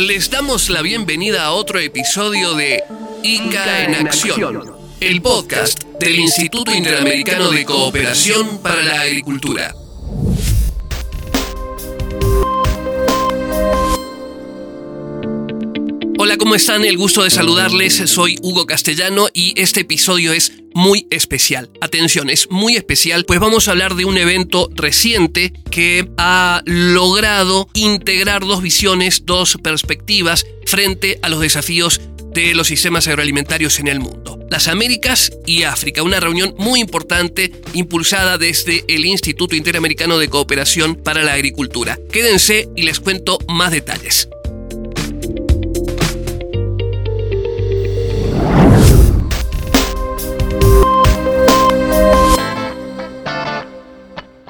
Les damos la bienvenida a otro episodio de ICA en Acción, el podcast del Instituto Interamericano de Cooperación para la Agricultura. Hola, ¿cómo están? El gusto de saludarles. Soy Hugo Castellano y este episodio es muy especial. Atención, es muy especial, pues vamos a hablar de un evento reciente que ha logrado integrar dos visiones, dos perspectivas frente a los desafíos de los sistemas agroalimentarios en el mundo. Las Américas y África, una reunión muy importante impulsada desde el Instituto Interamericano de Cooperación para la Agricultura. Quédense y les cuento más detalles.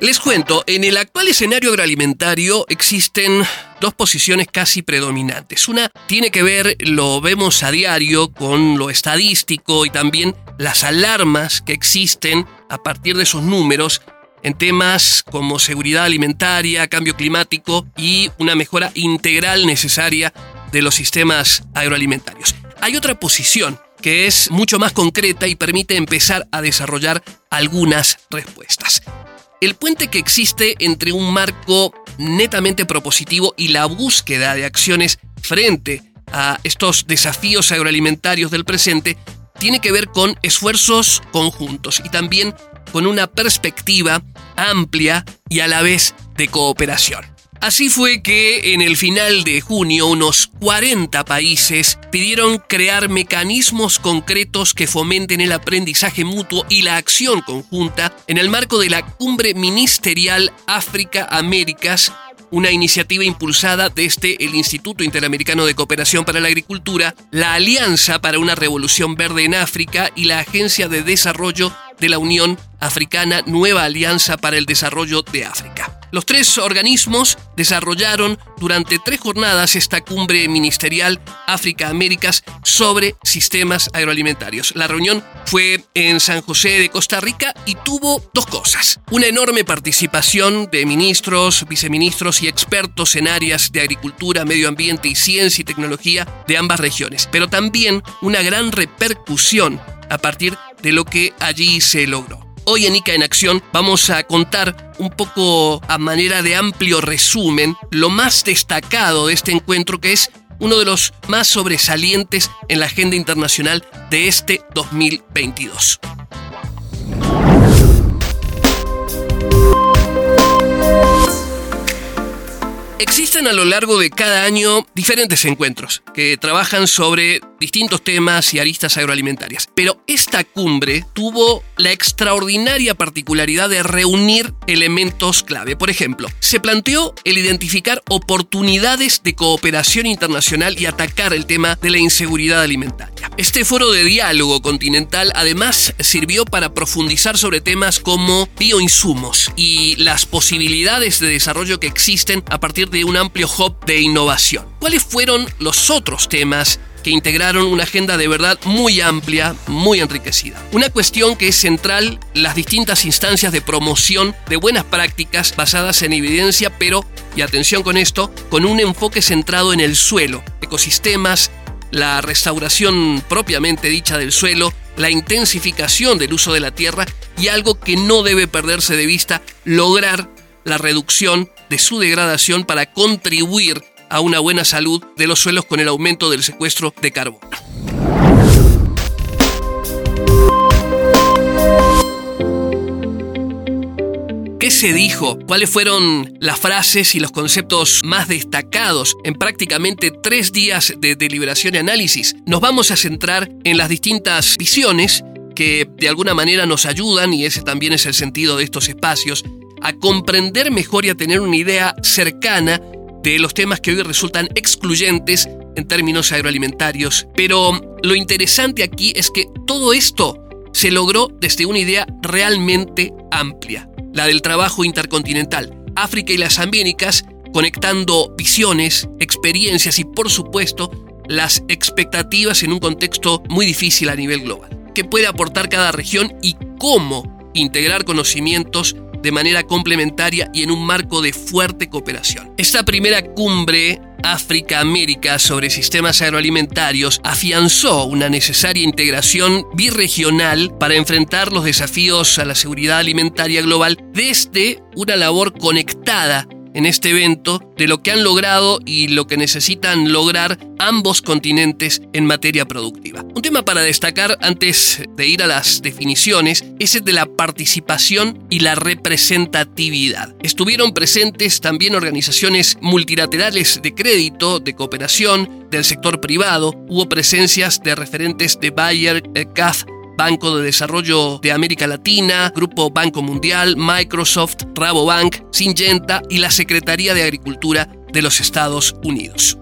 Les cuento, en el actual escenario agroalimentario existen dos posiciones casi predominantes. Una tiene que ver, lo vemos a diario, con lo estadístico y también las alarmas que existen a partir de esos números en temas como seguridad alimentaria, cambio climático y una mejora integral necesaria de los sistemas agroalimentarios. Hay otra posición que es mucho más concreta y permite empezar a desarrollar algunas respuestas el puente que existe entre un marco netamente propositivo y la búsqueda de acciones frente a estos desafíos agroalimentarios del presente tiene que ver con esfuerzos conjuntos y también con una perspectiva amplia y a la vez de cooperación. Así fue que en el final de junio unos 40 países pidieron crear mecanismos concretos que fomenten el aprendizaje mutuo y la acción conjunta en el marco de la Cumbre Ministerial África-Américas una iniciativa impulsada desde el Instituto Interamericano de Cooperación para la Agricultura, la Alianza para una Revolución Verde en África y la Agencia de Desarrollo de la Unión Africana Nueva Alianza para el Desarrollo de África. Los tres organismos desarrollaron durante tres jornadas esta cumbre ministerial África-Américas sobre sistemas agroalimentarios. La reunión fue en San José de Costa Rica y tuvo dos cosas. Una enorme participación de ministros, viceministros y expertos en áreas de agricultura, medio ambiente y ciencia y tecnología de ambas regiones, pero también una gran repercusión a partir de lo que allí se logró. Hoy en ICA en Acción vamos a contar un poco a manera de amplio resumen lo más destacado de este encuentro que es uno de los más sobresalientes en la agenda internacional de este 2022. Existen a lo largo de cada año diferentes encuentros que trabajan sobre distintos temas y aristas agroalimentarias. Pero esta cumbre tuvo la extraordinaria particularidad de reunir elementos clave. Por ejemplo, se planteó el identificar oportunidades de cooperación internacional y atacar el tema de la inseguridad alimentaria. Este foro de diálogo continental además sirvió para profundizar sobre temas como bioinsumos y las posibilidades de desarrollo que existen a partir de un amplio hub de innovación. ¿Cuáles fueron los otros temas que integraron una agenda de verdad muy amplia, muy enriquecida. Una cuestión que es central, las distintas instancias de promoción de buenas prácticas basadas en evidencia, pero, y atención con esto, con un enfoque centrado en el suelo, ecosistemas, la restauración propiamente dicha del suelo, la intensificación del uso de la tierra y algo que no debe perderse de vista, lograr la reducción de su degradación para contribuir a una buena salud de los suelos con el aumento del secuestro de carbono. ¿Qué se dijo? ¿Cuáles fueron las frases y los conceptos más destacados en prácticamente tres días de deliberación y análisis? Nos vamos a centrar en las distintas visiones que de alguna manera nos ayudan, y ese también es el sentido de estos espacios, a comprender mejor y a tener una idea cercana de los temas que hoy resultan excluyentes en términos agroalimentarios. Pero lo interesante aquí es que todo esto se logró desde una idea realmente amplia, la del trabajo intercontinental. África y las Américas conectando visiones, experiencias y por supuesto las expectativas en un contexto muy difícil a nivel global. ¿Qué puede aportar cada región y cómo integrar conocimientos de manera complementaria y en un marco de fuerte cooperación. Esta primera cumbre África-América sobre sistemas agroalimentarios afianzó una necesaria integración birregional para enfrentar los desafíos a la seguridad alimentaria global desde una labor conectada en este evento de lo que han logrado y lo que necesitan lograr ambos continentes en materia productiva. Un tema para destacar antes de ir a las definiciones es el de la participación y la representatividad. Estuvieron presentes también organizaciones multilaterales de crédito, de cooperación, del sector privado, hubo presencias de referentes de Bayer, CAF, Banco de Desarrollo de América Latina, Grupo Banco Mundial, Microsoft, Rabobank, Syngenta y la Secretaría de Agricultura de los Estados Unidos.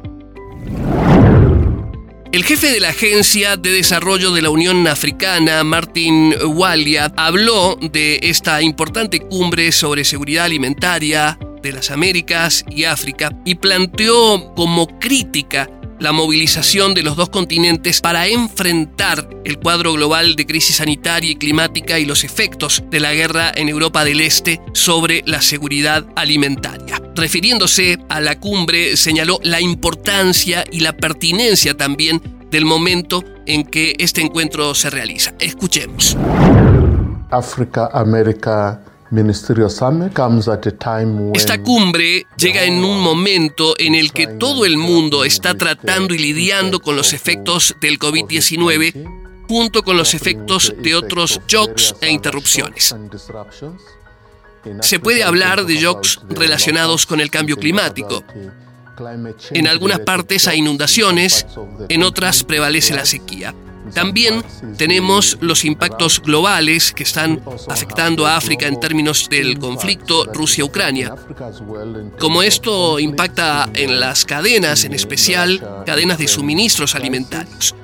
El jefe de la Agencia de Desarrollo de la Unión Africana, Martin Walia, habló de esta importante cumbre sobre seguridad alimentaria de las Américas y África y planteó como crítica la movilización de los dos continentes para enfrentar el cuadro global de crisis sanitaria y climática y los efectos de la guerra en Europa del Este sobre la seguridad alimentaria. Refiriéndose a la cumbre, señaló la importancia y la pertinencia también del momento en que este encuentro se realiza. Escuchemos. África, América, esta cumbre llega en un momento en el que todo el mundo está tratando y lidiando con los efectos del COVID-19 junto con los efectos de otros shocks e interrupciones. Se puede hablar de shocks relacionados con el cambio climático. En algunas partes hay inundaciones, en otras prevalece la sequía. También tenemos los impactos globales que están afectando a África en términos del conflicto Rusia-Ucrania. Como esto impacta en las cadenas, en especial cadenas de suministros alimentarios.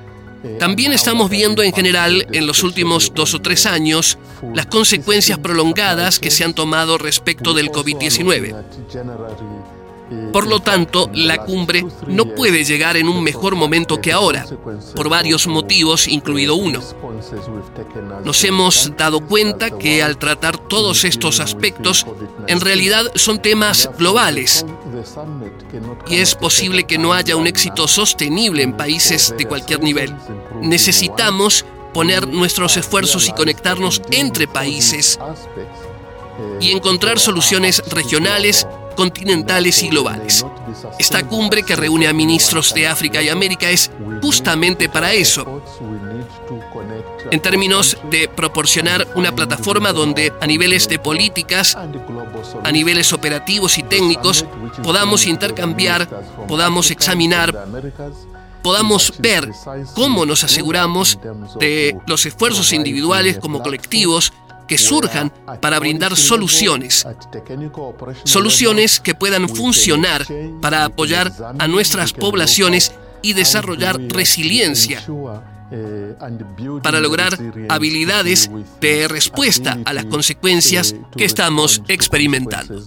También estamos viendo en general en los últimos dos o tres años las consecuencias prolongadas que se han tomado respecto del COVID-19. Por lo tanto, la cumbre no puede llegar en un mejor momento que ahora, por varios motivos, incluido uno. Nos hemos dado cuenta que al tratar todos estos aspectos, en realidad son temas globales y es posible que no haya un éxito sostenible en países de cualquier nivel. Necesitamos poner nuestros esfuerzos y conectarnos entre países y encontrar soluciones regionales continentales y globales. Esta cumbre que reúne a ministros de África y América es justamente para eso. En términos de proporcionar una plataforma donde a niveles de políticas, a niveles operativos y técnicos, podamos intercambiar, podamos examinar, podamos ver cómo nos aseguramos de los esfuerzos individuales como colectivos que surjan para brindar soluciones. Soluciones que puedan funcionar para apoyar a nuestras poblaciones y desarrollar resiliencia para lograr habilidades de respuesta a las consecuencias que estamos experimentando.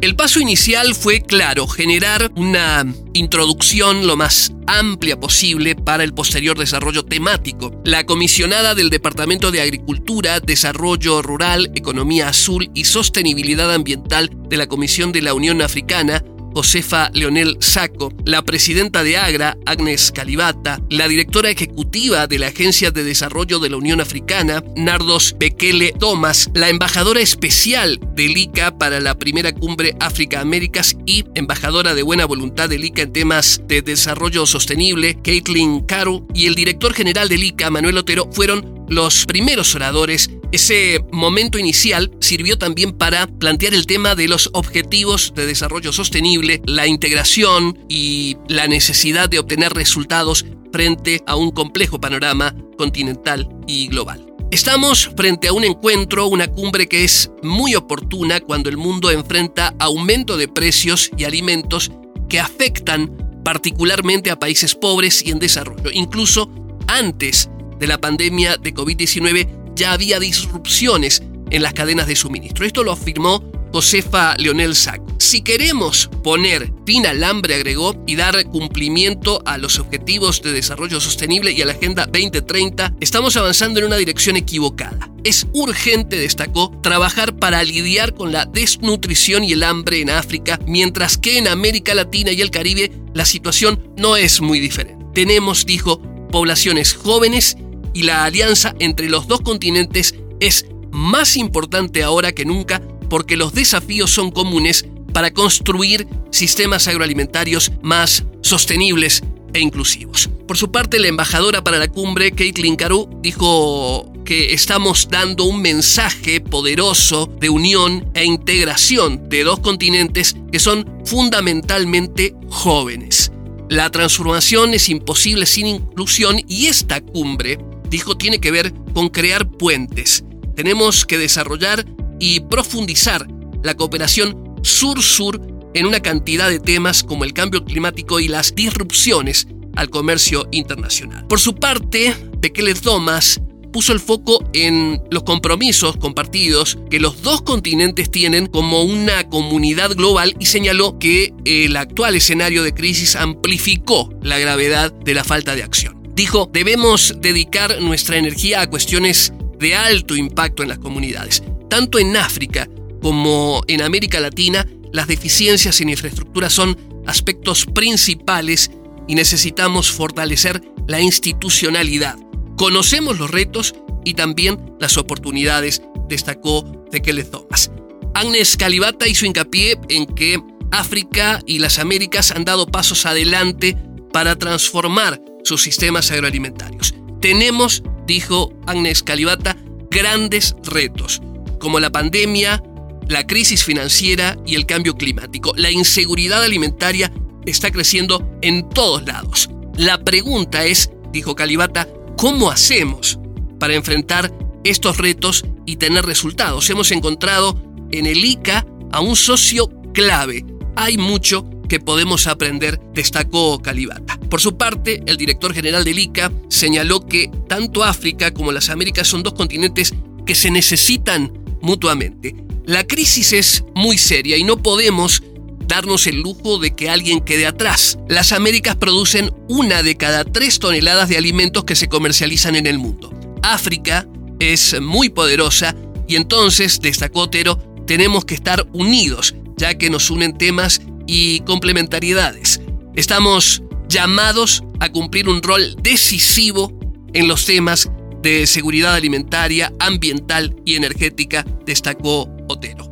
El paso inicial fue, claro, generar una introducción lo más amplia posible para el posterior desarrollo temático. La comisionada del Departamento de Agricultura, Desarrollo Rural, Economía Azul y Sostenibilidad Ambiental de la Comisión de la Unión Africana, Josefa Leonel Saco, la presidenta de AGRA, Agnes Calibata, la directora ejecutiva de la Agencia de Desarrollo de la Unión Africana, Nardos Bekele Thomas, la embajadora especial del ICA para la primera cumbre África-Américas y embajadora de buena voluntad del ICA en temas de desarrollo sostenible, Caitlin Caru, y el director general del ICA, Manuel Otero, fueron los primeros oradores ese momento inicial sirvió también para plantear el tema de los objetivos de desarrollo sostenible, la integración y la necesidad de obtener resultados frente a un complejo panorama continental y global. Estamos frente a un encuentro, una cumbre que es muy oportuna cuando el mundo enfrenta aumento de precios y alimentos que afectan particularmente a países pobres y en desarrollo. Incluso antes de la pandemia de COVID-19 ya había disrupciones en las cadenas de suministro. Esto lo afirmó Josefa Leonel Saco. Si queremos poner fin al hambre, agregó, y dar cumplimiento a los objetivos de desarrollo sostenible y a la Agenda 2030, estamos avanzando en una dirección equivocada. Es urgente, destacó, trabajar para lidiar con la desnutrición y el hambre en África, mientras que en América Latina y el Caribe la situación no es muy diferente. Tenemos, dijo, poblaciones jóvenes y la alianza entre los dos continentes es más importante ahora que nunca porque los desafíos son comunes para construir sistemas agroalimentarios más sostenibles e inclusivos. Por su parte, la embajadora para la cumbre, Caitlin Caru, dijo que estamos dando un mensaje poderoso de unión e integración de dos continentes que son fundamentalmente jóvenes. La transformación es imposible sin inclusión y esta cumbre, dijo, tiene que ver con crear puentes. Tenemos que desarrollar y profundizar la cooperación sur-sur en una cantidad de temas como el cambio climático y las disrupciones al comercio internacional. Por su parte, Bekele Thomas puso el foco en los compromisos compartidos que los dos continentes tienen como una comunidad global y señaló que el actual escenario de crisis amplificó la gravedad de la falta de acción. Dijo, debemos dedicar nuestra energía a cuestiones de alto impacto en las comunidades, tanto en África como en América Latina, las deficiencias en infraestructura son aspectos principales y necesitamos fortalecer la institucionalidad. Conocemos los retos y también las oportunidades, destacó Tekele Thomas. Agnes Calibata hizo hincapié en que África y las Américas han dado pasos adelante para transformar sus sistemas agroalimentarios. Tenemos, dijo Agnes Calibata, grandes retos, como la pandemia, la crisis financiera y el cambio climático. La inseguridad alimentaria está creciendo en todos lados. La pregunta es, dijo Calibata, ¿cómo hacemos para enfrentar estos retos y tener resultados? Hemos encontrado en el ICA a un socio clave. Hay mucho que podemos aprender, destacó Calibata. Por su parte, el director general del ICA señaló que tanto África como las Américas son dos continentes que se necesitan mutuamente. La crisis es muy seria y no podemos darnos el lujo de que alguien quede atrás. Las Américas producen una de cada tres toneladas de alimentos que se comercializan en el mundo. África es muy poderosa y entonces, destacó Otero, tenemos que estar unidos, ya que nos unen temas y complementariedades. Estamos llamados a cumplir un rol decisivo en los temas de seguridad alimentaria, ambiental y energética, destacó Otero.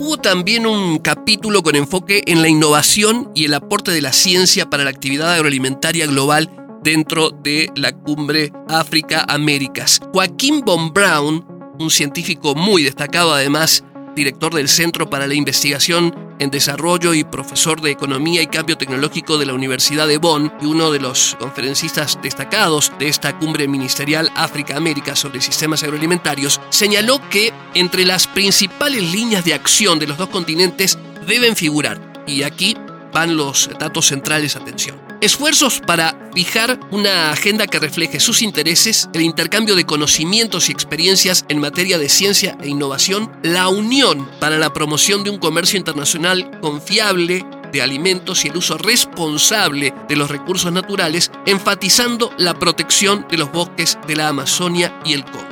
Hubo también un capítulo con enfoque en la innovación y el aporte de la ciencia para la actividad agroalimentaria global dentro de la cumbre África-Américas. Joaquín von Braun, un científico muy destacado además, director del Centro para la Investigación en Desarrollo y profesor de Economía y Cambio Tecnológico de la Universidad de Bonn y uno de los conferencistas destacados de esta cumbre ministerial África-América sobre sistemas agroalimentarios, señaló que entre las principales líneas de acción de los dos continentes deben figurar, y aquí van los datos centrales, atención Esfuerzos para fijar una agenda que refleje sus intereses, el intercambio de conocimientos y experiencias en materia de ciencia e innovación, la unión para la promoción de un comercio internacional confiable de alimentos y el uso responsable de los recursos naturales, enfatizando la protección de los bosques de la Amazonia y el Congo.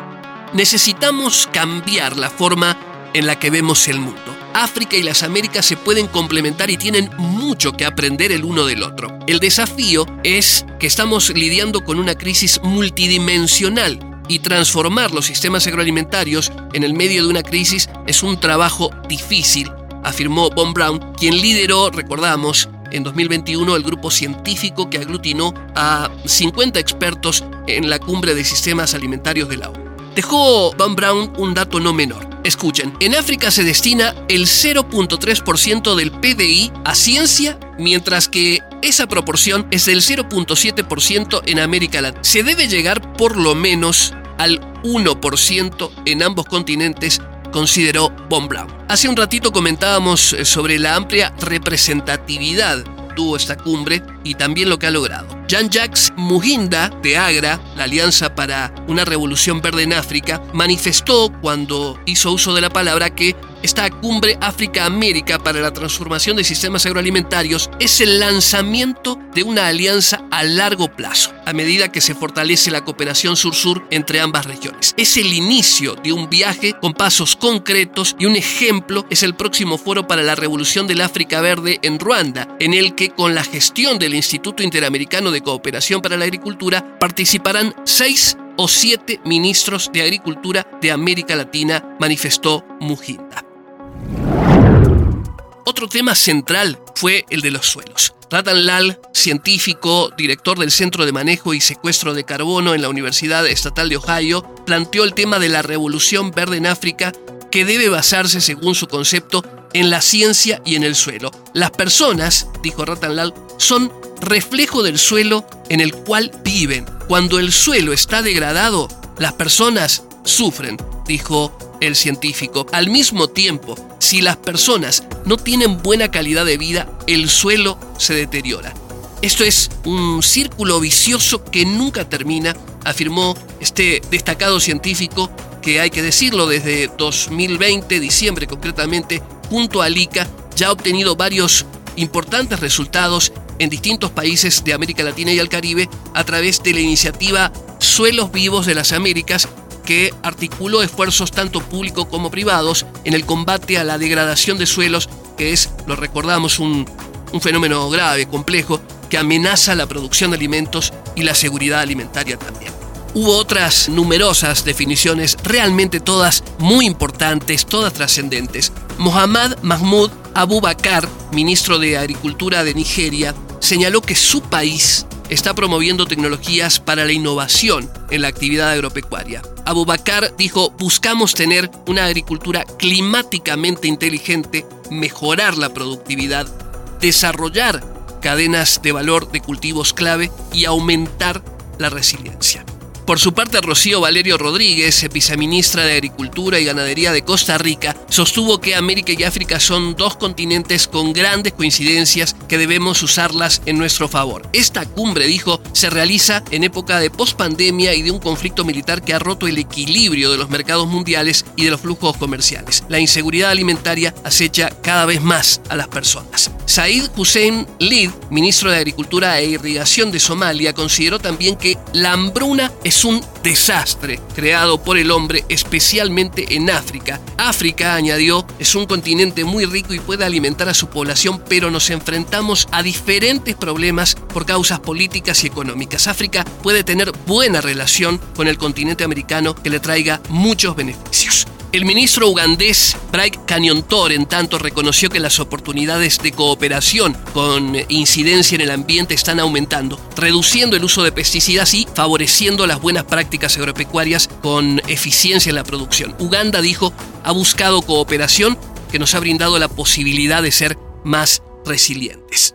Necesitamos cambiar la forma en la que vemos el mundo. África y las Américas se pueden complementar y tienen mucho que aprender el uno del otro. El desafío es que estamos lidiando con una crisis multidimensional y transformar los sistemas agroalimentarios en el medio de una crisis es un trabajo difícil, afirmó Von Braun, quien lideró, recordamos, en 2021 el grupo científico que aglutinó a 50 expertos en la cumbre de sistemas alimentarios de la. Dejó Von Braun un dato no menor. Escuchen, en África se destina el 0.3% del PDI a ciencia, mientras que esa proporción es del 0.7% en América Latina. Se debe llegar por lo menos al 1% en ambos continentes, consideró Von Braun. Hace un ratito comentábamos eh, sobre la amplia representatividad tuvo esta cumbre y también lo que ha logrado. Jean-Jacques Muginda de Agra, la Alianza para una Revolución Verde en África, manifestó cuando hizo uso de la palabra que esta cumbre África-América para la transformación de sistemas agroalimentarios es el lanzamiento de una alianza a largo plazo, a medida que se fortalece la cooperación sur-sur entre ambas regiones. Es el inicio de un viaje con pasos concretos y un ejemplo es el próximo foro para la revolución del África Verde en Ruanda, en el que con la gestión del Instituto Interamericano de Cooperación para la Agricultura participarán seis o siete ministros de Agricultura de América Latina, manifestó Mujinda. Otro tema central fue el de los suelos. Ratan Lal, científico, director del Centro de Manejo y Secuestro de Carbono en la Universidad Estatal de Ohio, planteó el tema de la revolución verde en África que debe basarse, según su concepto, en la ciencia y en el suelo. Las personas, dijo Ratan Lal, son reflejo del suelo en el cual viven. Cuando el suelo está degradado, las personas sufren, dijo el científico. Al mismo tiempo, si las personas no tienen buena calidad de vida, el suelo se deteriora. Esto es un círculo vicioso que nunca termina, afirmó este destacado científico que hay que decirlo desde 2020, diciembre concretamente, junto a ICA, ya ha obtenido varios importantes resultados en distintos países de América Latina y el Caribe a través de la iniciativa Suelos Vivos de las Américas, que articuló esfuerzos tanto públicos como privados en el combate a la degradación de suelos, que es, lo recordamos, un, fenómeno grave, complejo, que amenaza la producción de alimentos y la seguridad alimentaria también. Hubo otras numerosas definiciones, realmente todas muy importantes, todas trascendentes. Mohammad Mahmoud Abu Bakr, ministro de Agricultura de Nigeria, señaló que su país está promoviendo tecnologías para la innovación en la actividad agropecuaria. Abubakar dijo, buscamos tener una agricultura climáticamente inteligente, mejorar la productividad, desarrollar cadenas de valor de cultivos clave y aumentar la resiliencia. Por su parte, Rocío Valerio Rodríguez, viceministra de Agricultura y Ganadería de Costa Rica, sostuvo que América y África son dos continentes con grandes coincidencias que debemos usarlas en nuestro favor. Esta cumbre, dijo, se realiza en época de pospandemia y de un conflicto militar que ha roto el equilibrio de los mercados mundiales y de los flujos comerciales. La inseguridad alimentaria acecha cada vez más a las personas. Said Hussein Lid, ministro de Agricultura e Irrigación de Somalia, consideró también que la hambruna es es un desastre creado por el hombre especialmente en África. África, añadió, es un continente muy rico y puede alimentar a su población, pero nos enfrentamos a diferentes problemas por causas políticas y económicas. África puede tener buena relación con el continente americano que le traiga muchos beneficios. El ministro ugandés Bright Canyon-Tor, en tanto, reconoció que las oportunidades de cooperación con incidencia en el ambiente están aumentando, reduciendo el uso de pesticidas y favoreciendo las buenas prácticas agropecuarias con eficiencia en la producción. Uganda dijo, ha buscado cooperación que nos ha brindado la posibilidad de ser más resilientes.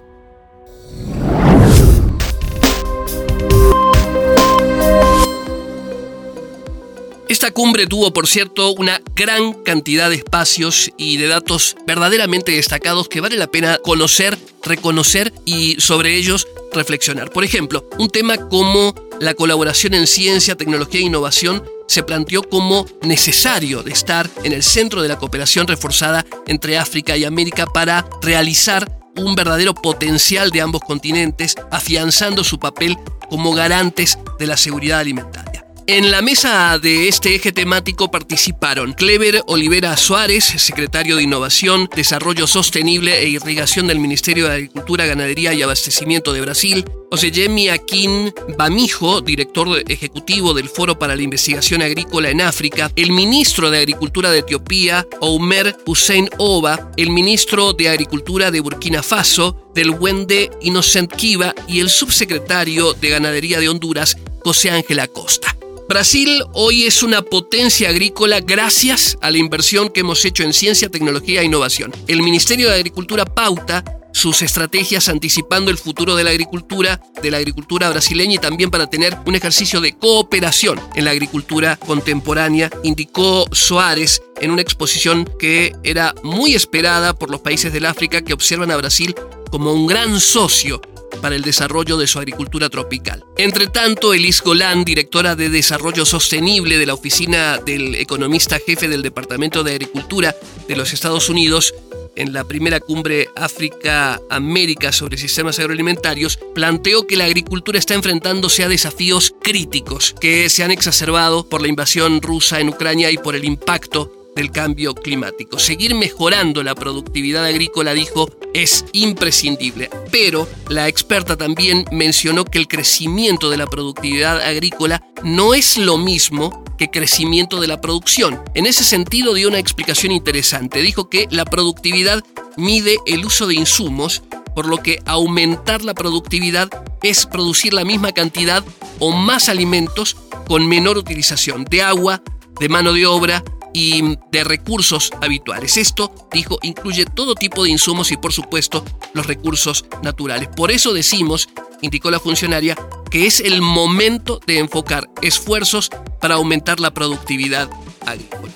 Esta cumbre tuvo, por cierto, una gran cantidad de espacios y de datos verdaderamente destacados que vale la pena conocer, reconocer y sobre ellos reflexionar. Por ejemplo, un tema como la colaboración en ciencia, tecnología e innovación se planteó como necesario de estar en el centro de la cooperación reforzada entre África y América para realizar un verdadero potencial de ambos continentes, afianzando su papel como garantes de la seguridad alimentaria. En la mesa de este eje temático participaron Clever Olivera Suárez, secretario de Innovación, Desarrollo Sostenible e Irrigación del Ministerio de Agricultura, Ganadería y Abastecimiento de Brasil, Oseyemi Akin Bamijo, director ejecutivo del Foro para la Investigación Agrícola en África, el ministro de Agricultura de Etiopía, Omer Hussein Oba, el ministro de Agricultura de Burkina Faso, del Wende Innocent Kiva y el subsecretario de Ganadería de Honduras, José Ángel Acosta. Brasil hoy es una potencia agrícola gracias a la inversión que hemos hecho en ciencia, tecnología e innovación. El Ministerio de Agricultura pauta sus estrategias anticipando el futuro de la agricultura, de la agricultura brasileña y también para tener un ejercicio de cooperación en la agricultura contemporánea, indicó Soares en una exposición que era muy esperada por los países del África que observan a Brasil como un gran socio para el desarrollo de su agricultura tropical. Entre tanto, Elise Golan, directora de Desarrollo Sostenible de la Oficina del Economista Jefe del Departamento de Agricultura de los Estados Unidos, en la primera cumbre África-América sobre sistemas agroalimentarios, planteó que la agricultura está enfrentándose a desafíos críticos que se han exacerbado por la invasión rusa en Ucrania y por el impacto del cambio climático. Seguir mejorando la productividad agrícola, dijo, es imprescindible. Pero la experta también mencionó que el crecimiento de la productividad agrícola no es lo mismo que crecimiento de la producción. En ese sentido dio una explicación interesante. Dijo que la productividad mide el uso de insumos, por lo que aumentar la productividad es producir la misma cantidad o más alimentos con menor utilización de agua, de mano de obra y de recursos habituales. Esto, dijo, incluye todo tipo de insumos y por supuesto los recursos naturales. Por eso decimos, indicó la funcionaria, que es el momento de enfocar esfuerzos para aumentar la productividad agrícola.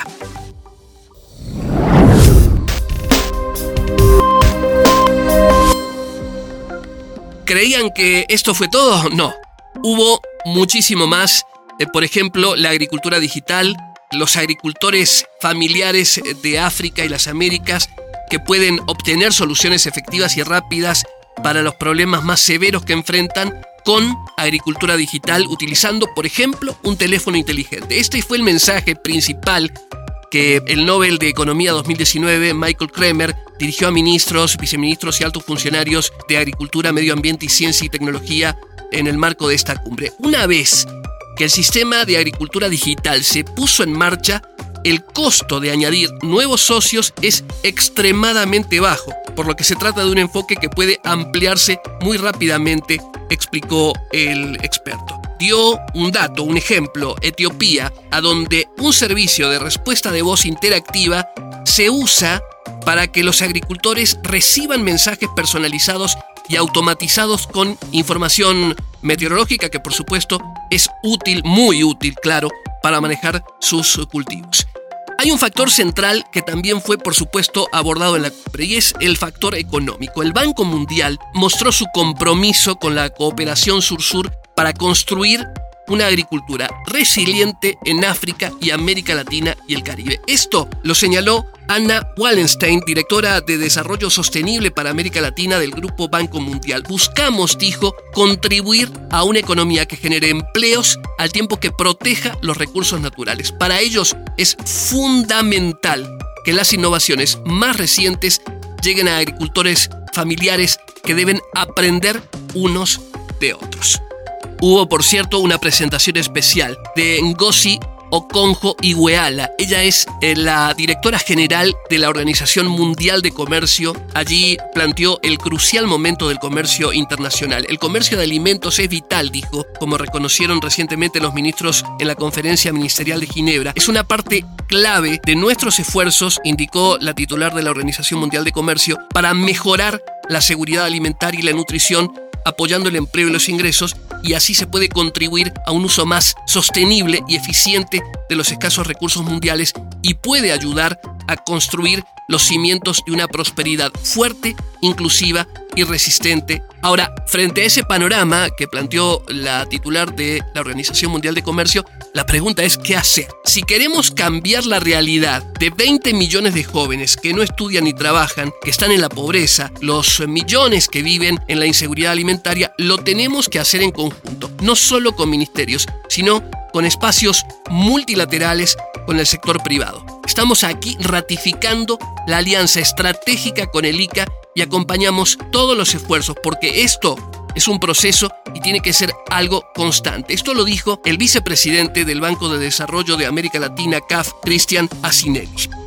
¿Creían que esto fue todo? No. Hubo muchísimo más. Eh, por ejemplo, la agricultura digital, los agricultores familiares de África y las Américas que pueden obtener soluciones efectivas y rápidas para los problemas más severos que enfrentan con agricultura digital utilizando, por ejemplo, un teléfono inteligente. Este fue el mensaje principal que el Nobel de Economía 2019, Michael Kremer, dirigió a ministros, viceministros y altos funcionarios de Agricultura, Medio Ambiente y Ciencia y Tecnología en el marco de esta cumbre. Una vez que el sistema de agricultura digital se puso en marcha, el costo de añadir nuevos socios es extremadamente bajo, por lo que se trata de un enfoque que puede ampliarse muy rápidamente, explicó el experto. Dio un dato, un ejemplo, Etiopía, a donde un servicio de respuesta de voz interactiva se usa para que los agricultores reciban mensajes personalizados y automatizados con información meteorológica que por supuesto es útil, muy útil, claro, para manejar sus cultivos. Hay un factor central que también fue, por supuesto, abordado en la cumbre y es el factor económico. El Banco Mundial mostró su compromiso con la cooperación sur-sur para construir una agricultura resiliente en África y América Latina y el Caribe. Esto lo señaló Anna Wallenstein, directora de Desarrollo Sostenible para América Latina del Grupo Banco Mundial. Buscamos, dijo, contribuir a una economía que genere empleos al tiempo que proteja los recursos naturales. Para ellos es fundamental que las innovaciones más recientes lleguen a agricultores familiares que deben aprender unos de otros. Hubo, por cierto, una presentación especial de Ngozi Okonjo Iweala. Ella es eh, la directora general de la Organización Mundial de Comercio. Allí planteó el crucial momento del comercio internacional. El comercio de alimentos es vital, dijo, como reconocieron recientemente los ministros en la conferencia ministerial de Ginebra. Es una parte clave de nuestros esfuerzos, indicó la titular de la Organización Mundial de Comercio, para mejorar la seguridad alimentaria y la nutrición apoyando el empleo y los ingresos y así se puede contribuir a un uso más sostenible y eficiente de los escasos recursos mundiales y puede ayudar a construir los cimientos de una prosperidad fuerte, inclusiva y resistente. Ahora, frente a ese panorama que planteó la titular de la Organización Mundial de Comercio, la pregunta es ¿qué hacer? Si queremos cambiar la realidad de 20 millones de jóvenes que no estudian ni trabajan, que están en la pobreza, los millones que viven en la inseguridad alimentaria, lo tenemos que hacer en conjunto, no solo con ministerios, sino con espacios multilaterales con el sector privado. Estamos aquí ratificando la alianza estratégica con el ICA y acompañamos todos los esfuerzos porque esto es un proceso y tiene que ser algo constante. Esto lo dijo el vicepresidente del Banco de Desarrollo de América Latina, CAF, Cristian Asinelli.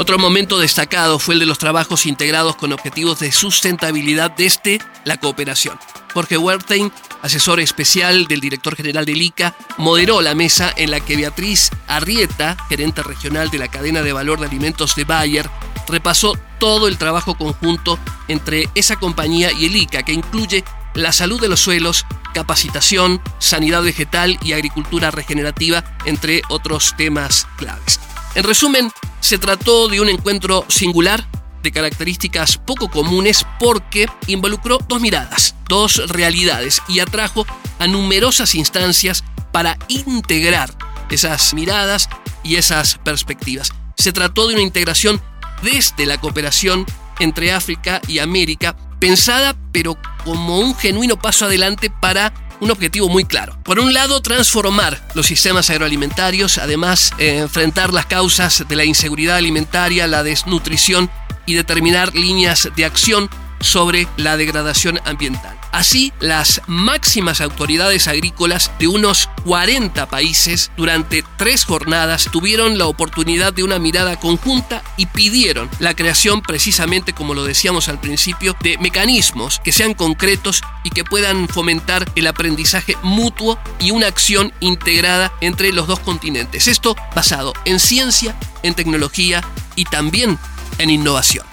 Otro momento destacado fue el de los trabajos integrados con objetivos de sustentabilidad desde la cooperación. Jorge Wertheim, asesor especial del director general del ICA, moderó la mesa en la que Beatriz Arrieta, gerente regional de la cadena de valor de alimentos de Bayer, repasó todo el trabajo conjunto entre esa compañía y el ICA, que incluye la salud de los suelos, capacitación, sanidad vegetal y agricultura regenerativa, entre otros temas claves. En resumen, se trató de un encuentro singular de características poco comunes porque involucró dos miradas, dos realidades y atrajo a numerosas instancias para integrar esas miradas y esas perspectivas. Se trató de una integración desde la cooperación entre África y América, pensada pero como un genuino paso adelante para un objetivo muy claro. Por un lado, transformar los sistemas agroalimentarios, además eh, enfrentar las causas de la inseguridad alimentaria, la desnutrición y determinar líneas de acción sobre la degradación ambiental. Así, las máximas autoridades agrícolas de unos 40 países durante tres jornadas tuvieron la oportunidad de una mirada conjunta y pidieron la creación, precisamente como lo decíamos al principio, de mecanismos que sean concretos y que puedan fomentar el aprendizaje mutuo y una acción integrada entre los dos continentes. Esto basado en ciencia, en tecnología y también en innovación.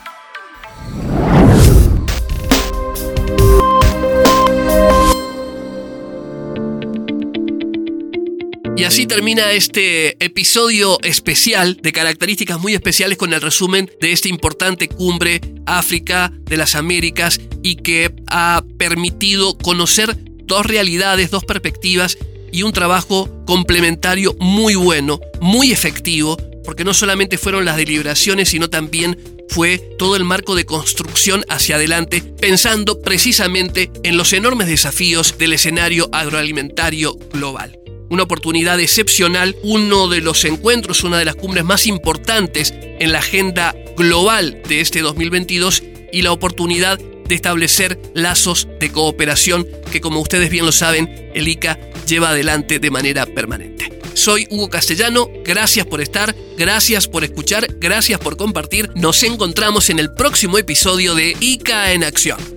Y así termina este episodio especial de características muy especiales con el resumen de esta importante cumbre África de las Américas y que ha permitido conocer dos realidades, dos perspectivas y un trabajo complementario muy bueno, muy efectivo, porque no solamente fueron las deliberaciones, sino también fue todo el marco de construcción hacia adelante, pensando precisamente en los enormes desafíos del escenario agroalimentario global. Una oportunidad excepcional, uno de los encuentros, una de las cumbres más importantes en la agenda global de este 2022 y la oportunidad de establecer lazos de cooperación que como ustedes bien lo saben, el ICA lleva adelante de manera permanente. Soy Hugo Castellano, gracias por estar, gracias por escuchar, gracias por compartir. Nos encontramos en el próximo episodio de ICA en Acción.